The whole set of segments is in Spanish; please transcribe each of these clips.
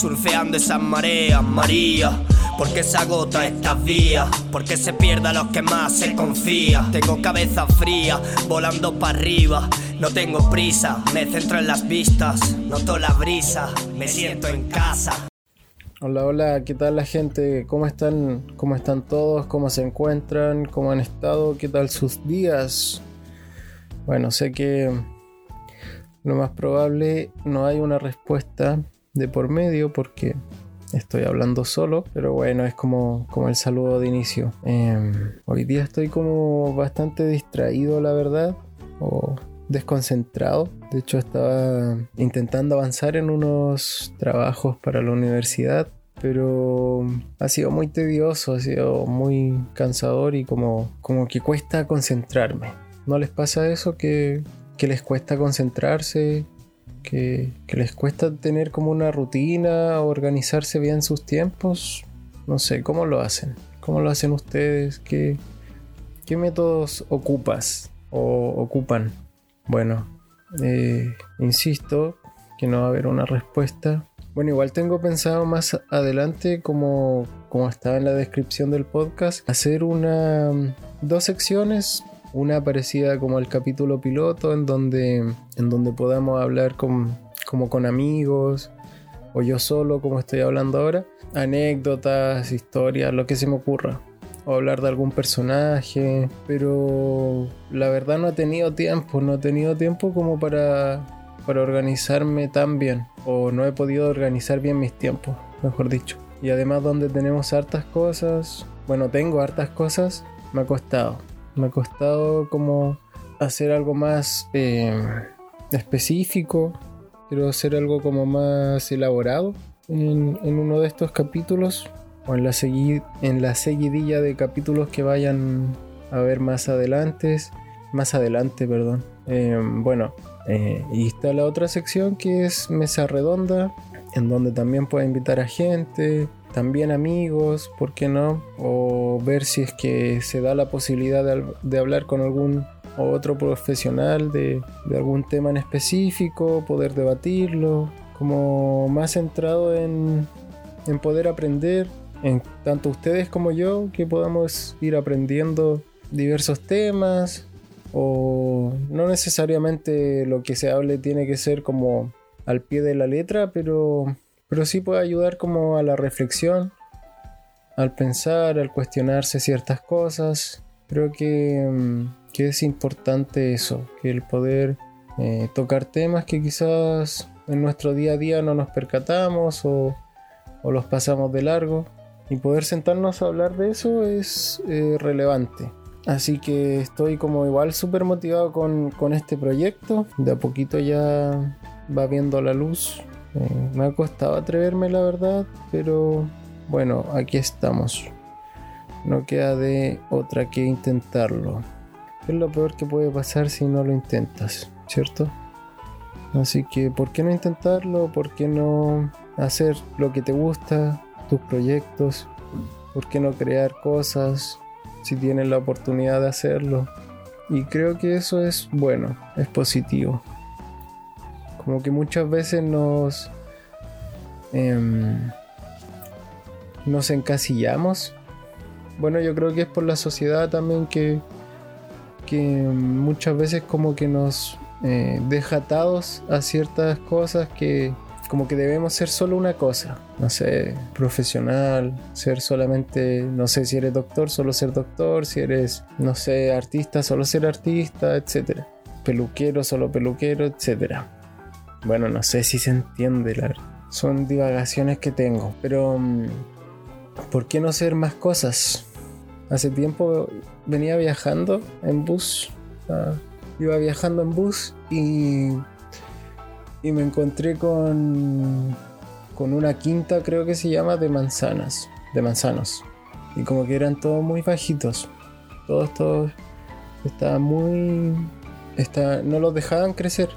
surfeando esas mareas, María. Porque se agota estas vías, porque se pierda los que más se confía. Tengo cabeza fría, volando para arriba. No tengo prisa, me centro en las vistas. Noto la brisa, me siento en casa. Hola, hola, ¿qué tal la gente? ¿Cómo están? ¿Cómo están todos? ¿Cómo se encuentran? ¿Cómo han estado? ¿Qué tal sus días? Bueno, sé que lo más probable no hay una respuesta de por medio porque estoy hablando solo, pero bueno, es como, como el saludo de inicio. Em, hoy día estoy como bastante distraído, la verdad, o desconcentrado. De hecho, estaba intentando avanzar en unos trabajos para la universidad, pero ha sido muy tedioso, ha sido muy cansador y como, como que cuesta concentrarme. ¿No les pasa eso que, que les cuesta concentrarse? Que, que, les cuesta tener como una rutina, organizarse bien sus tiempos. No sé, ¿cómo lo hacen? ¿Cómo lo hacen ustedes? ¿Qué, qué métodos ocupas o ocupan? Bueno, eh, insisto que no va a haber una respuesta. Bueno, igual tengo pensado más adelante, como, como estaba en la descripción del podcast, hacer una dos secciones. Una parecida como el capítulo piloto, en donde, en donde podamos hablar con, como con amigos, o yo solo, como estoy hablando ahora. Anécdotas, historias, lo que se me ocurra o hablar de algún personaje, pero la verdad no he tenido tiempo, no he tenido tiempo como para, para organizarme tan bien, o no he podido organizar bien mis tiempos, mejor dicho. Y además donde tenemos hartas cosas, bueno, tengo hartas cosas, me ha costado, me ha costado como hacer algo más eh, específico, quiero hacer algo como más elaborado en, uno de estos capítulos o en la, en la seguidilla de capítulos que vayan a ver más adelante. Más adelante, perdón. Em, bueno, eh, y está la otra sección que es mesa redonda, en donde también puedo invitar a gente, también amigos, ¿por qué no? O ver si es que se da la posibilidad de, hablar con algún otro profesional de, algún tema en específico, poder debatirlo, como más centrado en, en poder aprender en tanto ustedes como yo, que podamos ir aprendiendo diversos temas o no necesariamente lo que se hable tiene que ser como al pie de la letra, pero, pero sí puede ayudar como a la reflexión, al pensar, al cuestionarse ciertas cosas. Creo que, mm, que es importante eso, que el poder eh, tocar temas que quizás en nuestro día a día no nos percatamos o, o los pasamos de largo y poder sentarnos a hablar de eso es eh, relevante. Así que estoy como igual súper motivado con, este proyecto. De a poquito ya va viendo la luz. Eh, me ha costado atreverme la verdad, pero bueno, aquí estamos. No queda de otra que intentarlo. Es lo peor que puede pasar si no lo intentas, ¿cierto? Así que, ¿por qué no intentarlo? ¿Por qué no hacer lo que te gusta? tus proyectos, ¿por qué no crear cosas si tienes la oportunidad de hacerlo? Y creo que eso es bueno, es positivo. Como que muchas veces nos... Em, nos encasillamos. Bueno, yo creo que es por la sociedad también que, que muchas veces como que nos eh, deja atados a ciertas cosas que, como que debemos ser solo una cosa, no sé, profesional, ser solamente, no sé, si eres doctor, solo ser doctor, si eres, no sé, artista, solo ser artista, etcétera. Peluquero, solo peluquero, etcétera. Bueno, no sé si se entiende, la Son divagaciones que tengo, pero mm, ¿por qué no hacer más cosas? Hace tiempo venía viajando en bus, iba viajando en bus y y me encontré con, con una quinta, creo que se llama, de manzanas, de manzanos. Y como que eran todos muy bajitos. Todos, todos estaban muy... Está, no los dejaban crecer.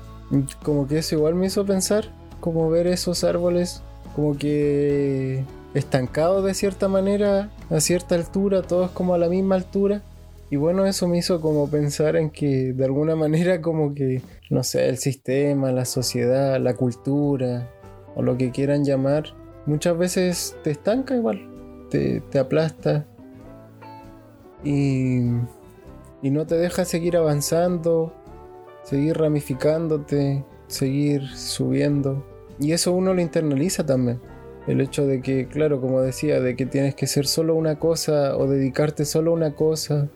Como que eso igual me hizo pensar, como ver esos árboles como que estancados de cierta manera, a cierta altura, todos como a la misma altura. Y bueno, eso me hizo como pensar en que de alguna manera como que, no sé, el sistema, la sociedad, la cultura o lo que quieran llamar, muchas veces te estanca igual, te, te aplasta. Y, y no te deja seguir avanzando, seguir ramificándote, seguir subiendo. Y eso uno lo internaliza también. El hecho de que, claro, como decía, de que tienes que ser solo una cosa o dedicarte solo a una cosa.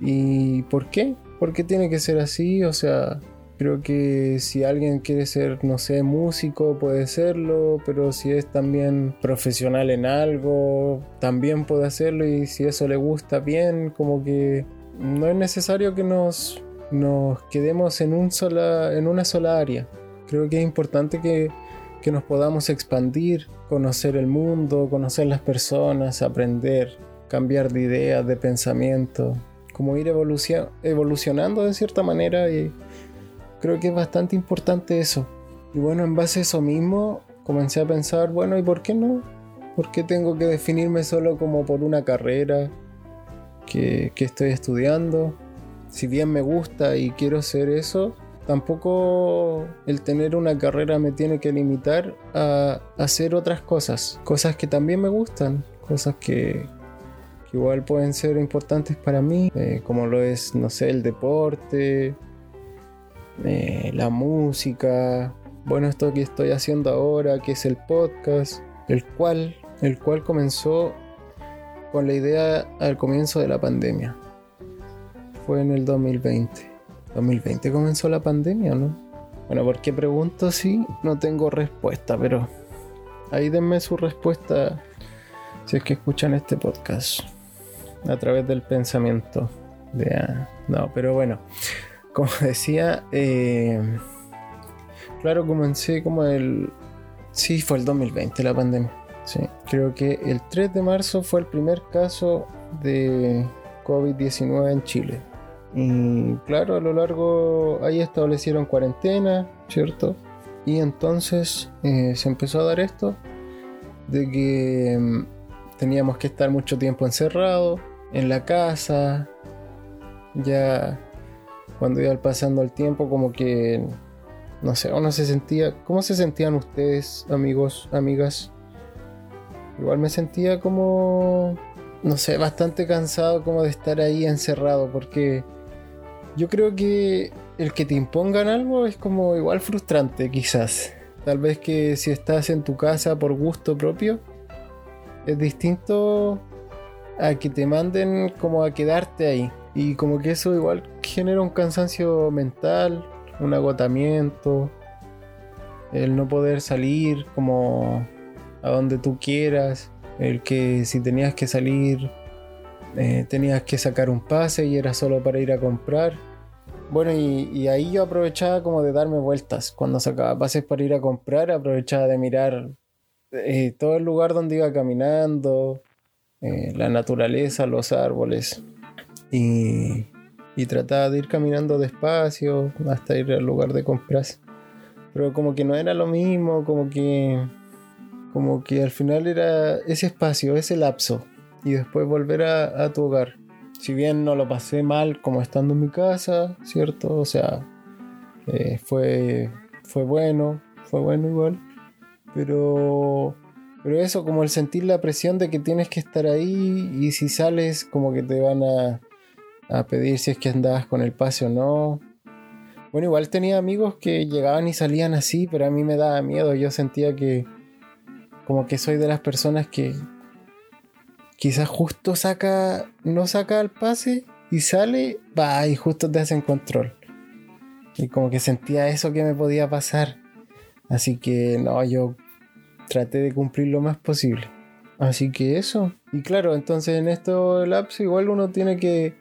¿Y por qué? ¿Por qué tiene que ser así? O sea, creo que si alguien quiere ser, no sé, músico, puede serlo, pero si es también profesional en algo, también puede hacerlo y si eso le gusta bien, como que no es necesario que nos, nos quedemos en, un sola, en una sola área. Creo que es importante que que nos podamos expandir, conocer el mundo, conocer las personas, aprender, cambiar de ideas, de pensamiento, como ir evolucionando de cierta manera y creo que es bastante importante eso. Y bueno, en base a eso mismo comencé a pensar, bueno, ¿y por qué no? ¿Por qué tengo que definirme solo como por una carrera que, que estoy estudiando? Si bien me gusta y quiero ser eso, tampoco el tener una carrera me tiene que limitar a hacer otras cosas, cosas que también me gustan, cosas que, igual pueden ser importantes para mí, eh, como lo es, no sé, el deporte, eh, la música, bueno, esto que estoy haciendo ahora, que es el podcast, el cual, el cual comenzó con la idea al comienzo de la pandemia. Fue en el 2020. 2020 comenzó la pandemia, ¿no? Bueno, ¿por qué pregunto si no tengo respuesta? Pero ahí denme su respuesta si es que escuchan este podcast a través del pensamiento. De, no, pero bueno, como decía, eh, claro, comencé como el... Sí, fue el 2020 la pandemia. Sí, creo que el 3 de marzo fue el primer caso de COVID-19 en Chile. Y claro, a lo largo ahí establecieron cuarentena, ¿cierto? Y entonces eh, se empezó a dar esto de que mm, teníamos que estar mucho tiempo encerrados en la casa. Ya cuando iba pasando el tiempo como que no sé, uno se sentía, ¿cómo se sentían ustedes, amigos, amigas? Igual me sentía como no sé, bastante cansado como de estar ahí encerrado porque yo creo que el que te impongan algo es como igual frustrante, quizás. Tal vez que si estás en tu casa por gusto propio, es distinto a que te manden como a quedarte ahí. Y como que eso igual genera un cansancio mental, un agotamiento, el no poder salir como a donde tú quieras, el que si tenías que salir eh, tenías que sacar un pase y era solo para ir a comprar. Bueno, y, ahí yo aprovechaba como de darme vueltas. Cuando sacaba pases para ir a comprar, aprovechaba de mirar eh, todo el lugar donde iba caminando, eh, la naturaleza, los árboles. Y, y trataba de ir caminando despacio hasta ir al lugar de compras. Pero como que no era lo mismo, como que como que al final era ese espacio, ese lapso y después volver a, tu hogar. Si bien no lo pasé mal como estando en mi casa, ¿cierto? O sea, eh, fue, fue bueno, fue bueno igual. Pero, pero eso, como el sentir la presión de que tienes que estar ahí y si sales como que te van a, a pedir si es que andabas con el pase o no. Bueno, igual tenía amigos que llegaban y salían así, pero a mí me daba miedo. Yo sentía que como que soy de las personas que, quizás justo saca, no saca el pase y sale, va y justo te hacen control. Y como que sentía eso que me podía pasar. Así que no, yo traté de cumplir lo más posible. Así que eso. Y claro, entonces en estos laps igual uno tiene que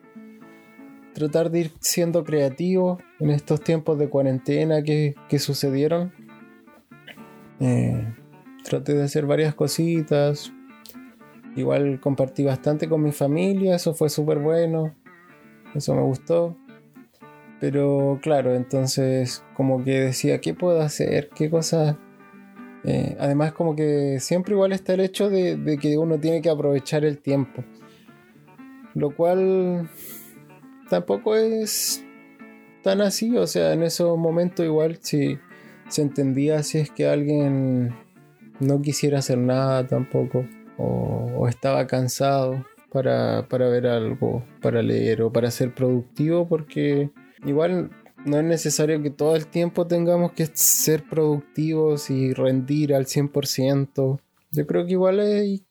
tratar de ir siendo creativo en estos tiempos de cuarentena que, sucedieron. Eh, traté de hacer varias cositas, Igual compartí bastante con mi familia, eso fue súper bueno, eso me gustó. Pero claro, entonces como que decía, ¿qué puedo hacer? ¿Qué cosas? Eh, además como que siempre igual está el hecho de, que uno tiene que aprovechar el tiempo. Lo cual tampoco es tan así, o sea, en esos momentos igual si se entendía si es que alguien no quisiera hacer nada tampoco, o, estaba cansado para, para ver algo, para leer o para ser productivo, porque igual no es necesario que todo el tiempo tengamos que ser productivos y rendir al 100%. Yo creo que igual hay,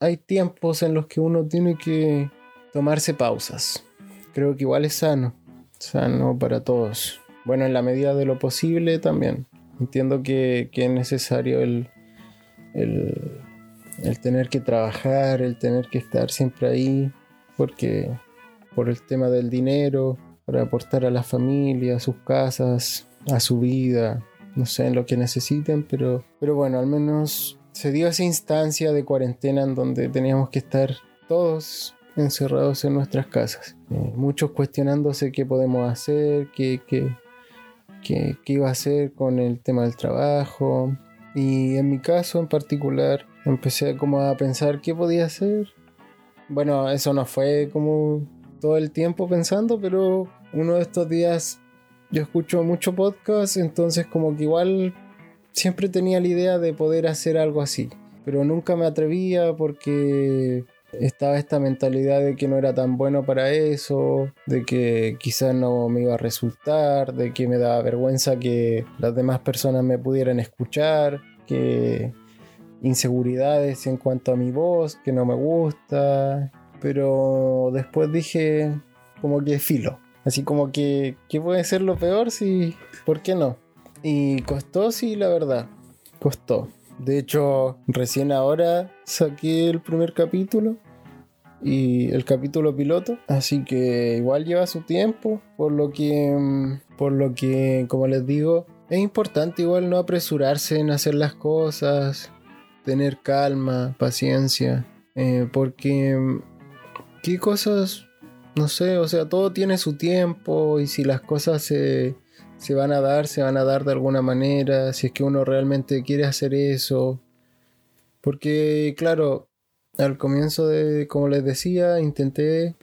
hay tiempos en los que uno tiene que tomarse pausas. Creo que igual es sano, sano para todos. Bueno, en la medida de lo posible también. Entiendo que, es necesario el, el, el tener que trabajar, el tener que estar siempre ahí, porque por el tema del dinero, para aportar a la familia, a sus casas, a su vida, no sé, en lo que necesiten, pero, pero bueno, al menos se dio esa instancia de cuarentena en donde teníamos que estar todos encerrados en nuestras casas. Eh, muchos cuestionándose qué podemos hacer, qué, qué, qué, qué iba a hacer con el tema del trabajo. Y en mi caso en particular, empecé como a pensar qué podía hacer. Bueno, eso no fue como todo el tiempo pensando, pero uno de estos días yo escucho mucho podcast, entonces como que igual siempre tenía la idea de poder hacer algo así, pero nunca me atrevía porque estaba esta mentalidad de que no era tan bueno para eso, de que quizás no me iba a resultar, de que me daba vergüenza que las demás personas me pudieran escuchar, que inseguridades en cuanto a mi voz, que no me gusta, pero después dije como que filo, Así como que, ¿qué puede ser lo peor si, ¿por qué no? Y costó, sí, la verdad, costó. De hecho, recién ahora saqué el primer capítulo y el capítulo piloto, así que igual lleva su tiempo, por lo que, por lo que, como les digo, es importante igual no apresurarse en hacer las cosas, tener calma, paciencia, eh, porque qué cosas no sé, o sea, todo tiene su tiempo y si las cosas se, van a dar, se van a dar de alguna manera, si es que uno realmente quiere hacer eso. Porque, claro, al comienzo de, como les decía, intenté,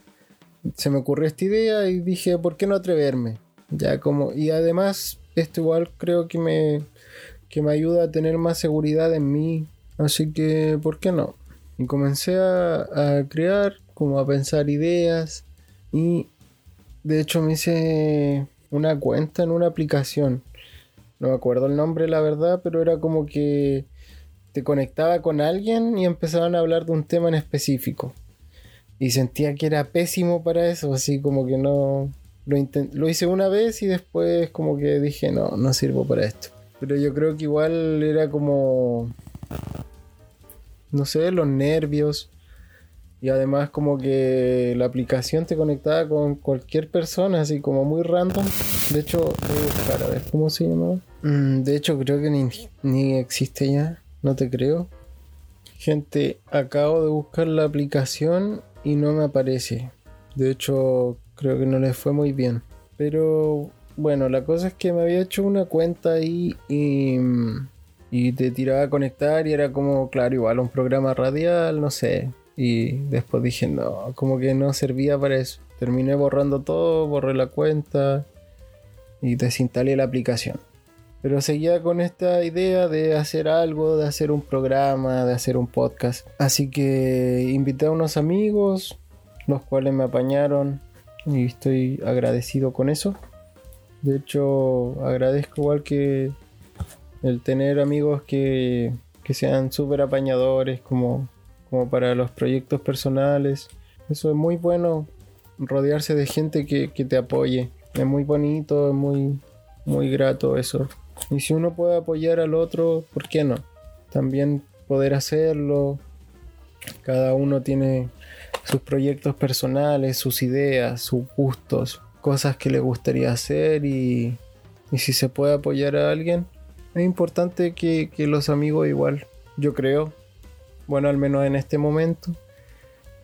se me ocurrió esta idea y dije, ¿por qué no atreverme? Ya como, y además, esto igual creo que me, que me ayuda a tener más seguridad en mí, así que, ¿por qué no? Y comencé a, crear, como a pensar ideas, y de hecho me hice una cuenta en una aplicación. No me acuerdo el nombre, la verdad, pero era como que te conectaba con alguien y empezaban a hablar de un tema en específico. Y sentía que era pésimo para eso, así como que no... Lo, lo hice una vez y después como que dije, no, no sirvo para esto. Pero yo creo que igual era como... No sé, los nervios y además como que la aplicación te conectaba con cualquier persona, así como muy random. De hecho, voy a buscar a ver cómo se llama. Mm, de hecho, creo que ni, ni existe ya. No te creo. Gente, acabo de buscar la aplicación y no me aparece. De hecho, creo que no les fue muy bien. Pero bueno, la cosa es que me había hecho una cuenta ahí y, y te tiraba a conectar y era como, claro, igual un programa radial, no sé. Y después dije, no, como que no servía para eso. Terminé borrando todo, borré la cuenta y desinstalé la aplicación. Pero seguía con esta idea de hacer algo, de hacer un programa, de hacer un podcast. Así que invité a unos amigos, los cuales me apañaron y estoy agradecido con eso. De hecho, agradezco igual que el tener amigos que, que sean súper apañadores, como como para los proyectos personales. Eso es muy bueno, rodearse de gente que, te apoye. Es muy bonito, es muy, muy grato eso. Y si uno puede apoyar al otro, ¿por qué no? También poder hacerlo. Cada uno tiene sus proyectos personales, sus ideas, sus gustos, cosas que le gustaría hacer y, y si se puede apoyar a alguien, es importante que, los amigos igual, yo creo, bueno, al menos en este momento,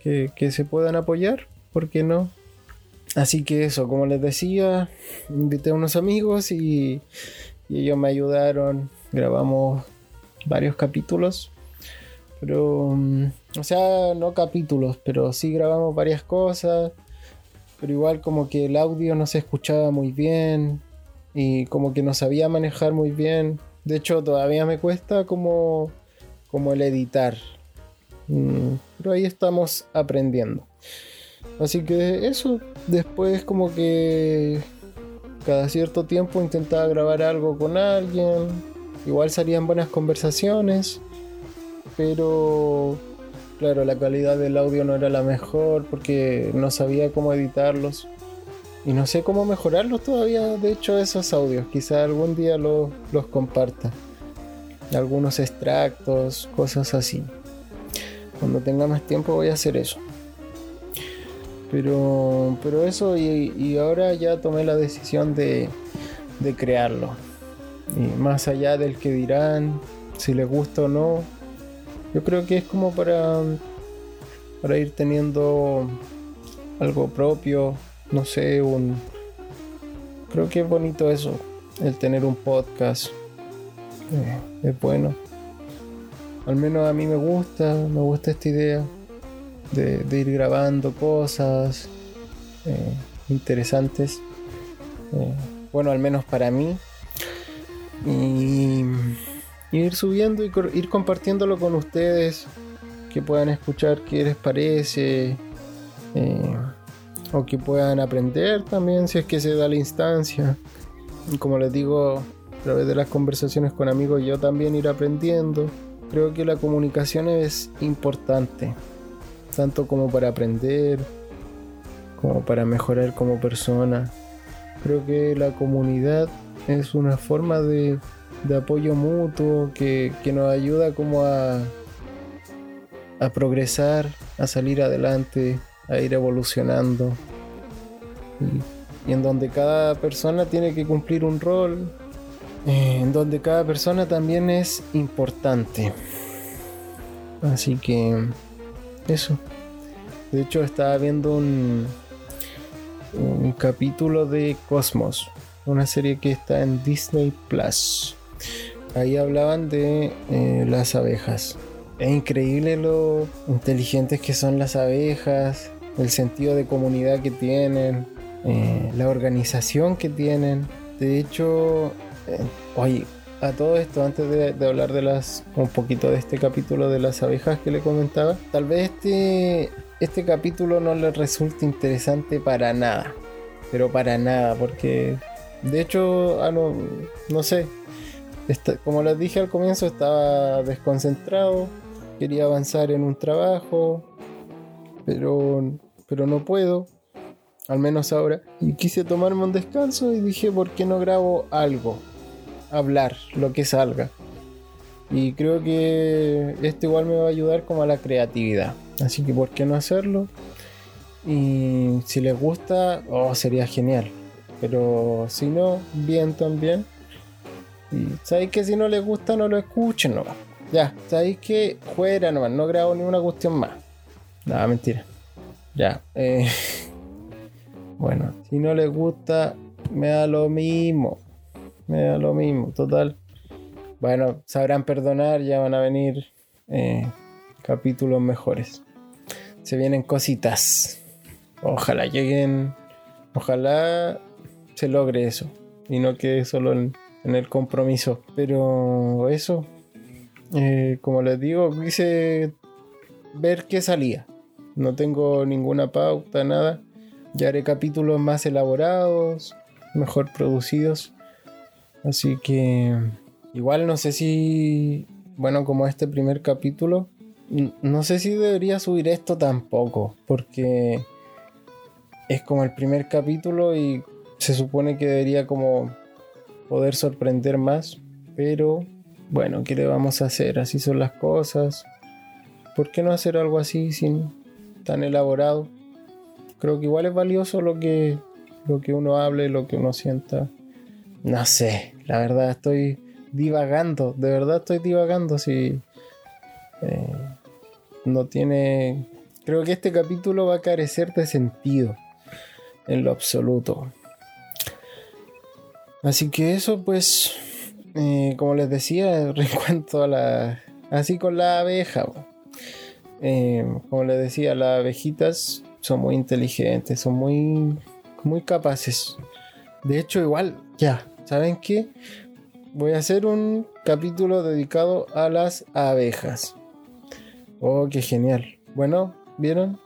que, se puedan apoyar, ¿por qué no? Así que eso, como les decía, invité a unos amigos y, ellos me ayudaron, grabamos varios capítulos, pero, mm, o sea, no capítulos, pero sí grabamos varias cosas, pero igual como que el audio no se escuchaba muy bien y como que no sabía manejar muy bien. De hecho, todavía me cuesta como como el editar. Mm, pero ahí estamos aprendiendo. Así que eso, después como que cada cierto tiempo intentaba grabar algo con alguien. Igual salían buenas conversaciones. Pero claro, la calidad del audio no era la mejor porque no sabía cómo editarlos. Y no sé cómo mejorarlos todavía, de hecho, esos audios. Quizá algún día los comparta. Algunos extractos, cosas así. Cuando tenga más tiempo voy a hacer eso. Pero, pero eso y, ahora ya tomé la decisión de, de crearlo. Y más allá del que dirán, si les gusta o no, yo creo que es como para, para ir teniendo algo propio, no sé, un... Creo que es bonito eso, el tener un podcast. Eh, es bueno. Al menos a mí me gusta, me gusta esta idea de, ir grabando cosas eh, interesantes. Eh, bueno, al menos para mí. Y, ir subiendo y ir compartiéndolo con ustedes. Que puedan escuchar qué les parece. Eh, o que puedan aprender también si es que se da la instancia. Y como les digo, a través de las conversaciones con amigos yo también ir aprendiendo. Creo que la comunicación es importante tanto como para aprender, como para mejorar como persona. Creo que la comunidad es una forma de, apoyo mutuo que, nos ayuda como a, a progresar, a salir adelante, a ir evolucionando. Y, en donde cada persona tiene que cumplir un rol, en donde cada persona también es importante. Así que eso. De hecho, estaba viendo un, un capítulo de Cosmos, una serie que está en Disney Plus. Ahí hablaban de eh, las abejas. Es increíble lo inteligentes que son las abejas, el sentido de comunidad que tienen, eh, la organización que tienen. De hecho, eh, oye, a todo esto, antes de, hablar de las un poquito de este capítulo de las abejas que le comentaba, tal vez este, este capítulo no le resulte interesante para nada, pero para nada, porque de hecho, ah, no, no sé, como les dije al comienzo, estaba desconcentrado, quería avanzar en un trabajo, pero, pero no puedo, al menos ahora, y quise tomarme un descanso y dije, ¿por qué no grabo algo? hablar lo que salga. Y creo que esto igual me va a ayudar como a la creatividad. Así que ¿por qué no hacerlo? Y si les gusta, oh, sería genial. Pero si no, bien también. Y sabéis que si no les gusta, no lo escuchen nomás. Ya, sabéis que fuera nomás, no grabo ni una cuestión más. Nada, mentira. Ya. Eh, bueno, si no les gusta, me da lo mismo me da lo mismo, total. Bueno, sabrán perdonar, ya van a venir eh, capítulos mejores. Se vienen cositas. Ojalá lleguen, ojalá se logre eso y no quede solo en, el compromiso. Pero eso, eh, como les digo, quise ver qué salía. No tengo ninguna pauta, nada. Ya haré capítulos más elaborados, mejor producidos. Así que igual no sé si, bueno, como este primer capítulo, no sé si debería subir esto tampoco, porque es como el primer capítulo y se supone que debería como poder sorprender más, pero bueno, ¿qué le vamos a hacer? Así son las cosas. ¿Por qué no hacer algo así sin tan elaborado? Creo que igual es valioso lo que lo que uno hable, lo que uno sienta. No sé, la verdad estoy divagando, de verdad estoy divagando si eh, no tiene... Creo que este capítulo va a carecer de sentido en lo absoluto. Así que eso pues, eh, como les decía, en cuanto a la... Así con la abeja. Eh, como les decía, las abejitas son muy inteligentes, son muy, muy capaces. De hecho, igual, ya, ¿saben qué? voy a hacer un capítulo dedicado a las abejas. Oh, qué genial. Bueno, ¿vieron?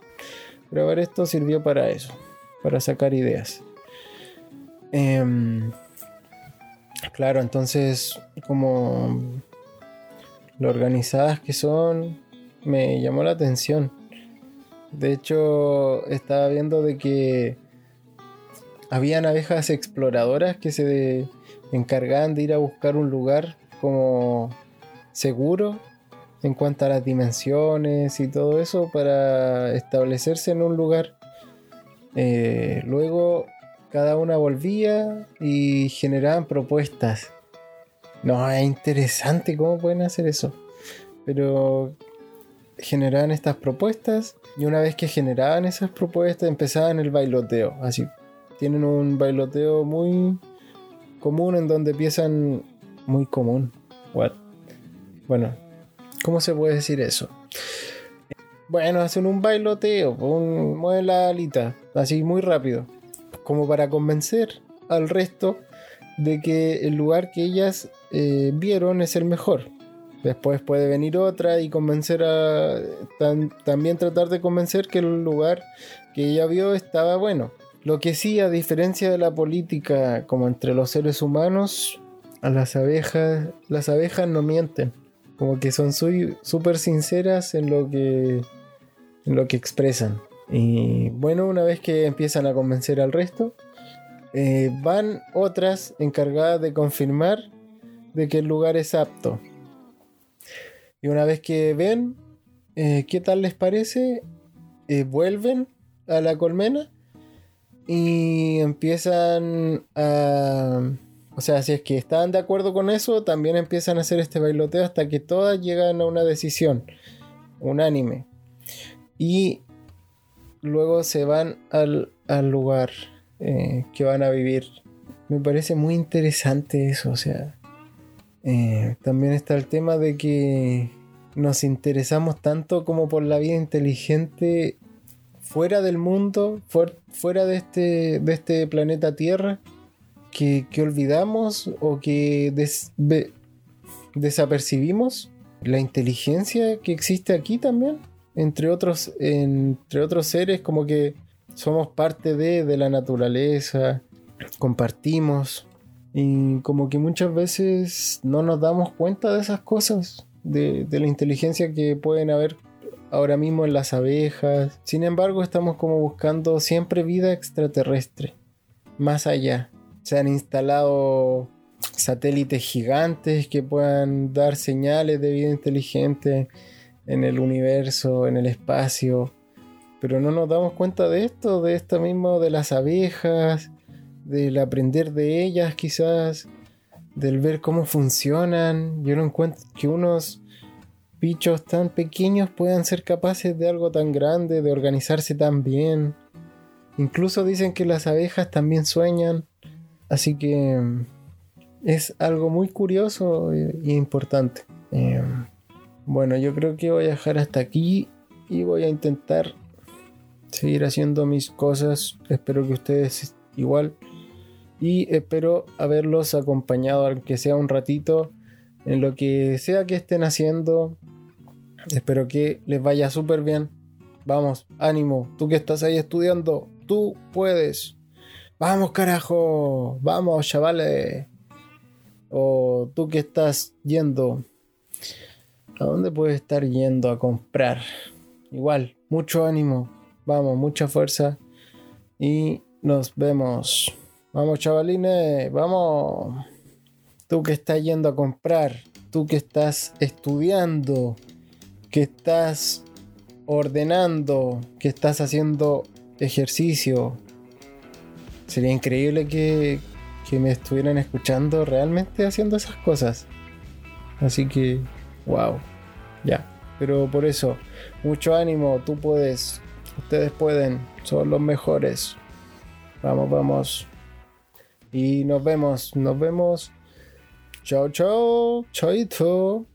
Grabar esto sirvió para eso, para sacar ideas. Em, claro, entonces, como lo organizadas que son, me llamó la atención. De hecho, estaba viendo de que habían abejas exploradoras que se encargaban de ir a buscar un lugar como seguro en cuanto a las dimensiones y todo eso para establecerse en un lugar. Eh, luego cada una volvía y generaban propuestas. No, es interesante cómo pueden hacer eso. Pero generaban estas propuestas y una vez que generaban esas propuestas empezaban el bailoteo. Así, tienen un bailoteo muy común en donde empiezan muy común. What? Bueno, ¿cómo se puede decir eso? Bueno, hacen un bailoteo, un, mueven la alita, así muy rápido, como para convencer al resto de que el lugar que ellas eh, vieron es el mejor. Después puede venir otra y convencer a. también tratar de convencer que el lugar que ella vio estaba bueno. Lo que sí, a diferencia de la política como entre los seres humanos, a las abejas, las abejas no mienten. Como que son súper sinceras en lo que, en lo que expresan. Y bueno, una vez que empiezan a convencer al resto, eh, van otras encargadas de confirmar de que el lugar es apto. Y una vez que ven eh, qué tal les parece, eh, vuelven a la colmena y empiezan a... O sea, si es que están de acuerdo con eso, también empiezan a hacer este bailoteo hasta que todas llegan a una decisión unánime. Y luego se van al, lugar eh, que van a vivir. Me parece muy interesante eso, o sea. Eh, también está el tema de que nos interesamos tanto como por la vida inteligente fuera del mundo, fuera de este, de este planeta Tierra, que, olvidamos o que desapercibimos la inteligencia que existe aquí también, entre otros, entre otros seres, como que somos parte de, de la naturaleza, compartimos, y como que muchas veces no nos damos cuenta de esas cosas, de, de la inteligencia que pueden haber ahora mismo en las abejas. Sin embargo, estamos como buscando siempre vida extraterrestre, más allá. Se han instalado satélites gigantes que puedan dar señales de vida inteligente en el universo, en el espacio. Pero no nos damos cuenta de esto, de esto mismo, de las abejas, del aprender de ellas quizás, del ver cómo funcionan. Yo no encuentro que unos bichos tan pequeños puedan ser capaces de algo tan grande, de organizarse tan bien. Incluso dicen que las abejas también sueñan. Así que mm, es algo muy curioso e importante. Em, bueno, yo creo que voy a dejar hasta aquí y voy a intentar seguir haciendo mis cosas. Espero que ustedes igual. Y espero haberlos acompañado, aunque sea un ratito, en lo que sea que estén haciendo. Espero que les vaya súper bien. Vamos, ánimo. Tú que estás ahí estudiando, tú puedes. Vamos, carajo. Vamos, chavales. O tú que estás yendo. ¿A dónde puedes estar yendo a comprar? Igual, mucho ánimo. Vamos, mucha fuerza. Y nos vemos. Vamos, chavalines. Vamos. Tú que estás yendo a comprar. Tú que estás estudiando que estás ordenando, que estás haciendo ejercicio. Sería increíble que, que me estuvieran escuchando realmente haciendo esas cosas. Así que, wow, ya. Pero por eso, mucho ánimo, tú puedes, ustedes pueden, son los mejores. Vamos, vamos. Y nos vemos, nos vemos. Chao, chao, chaito.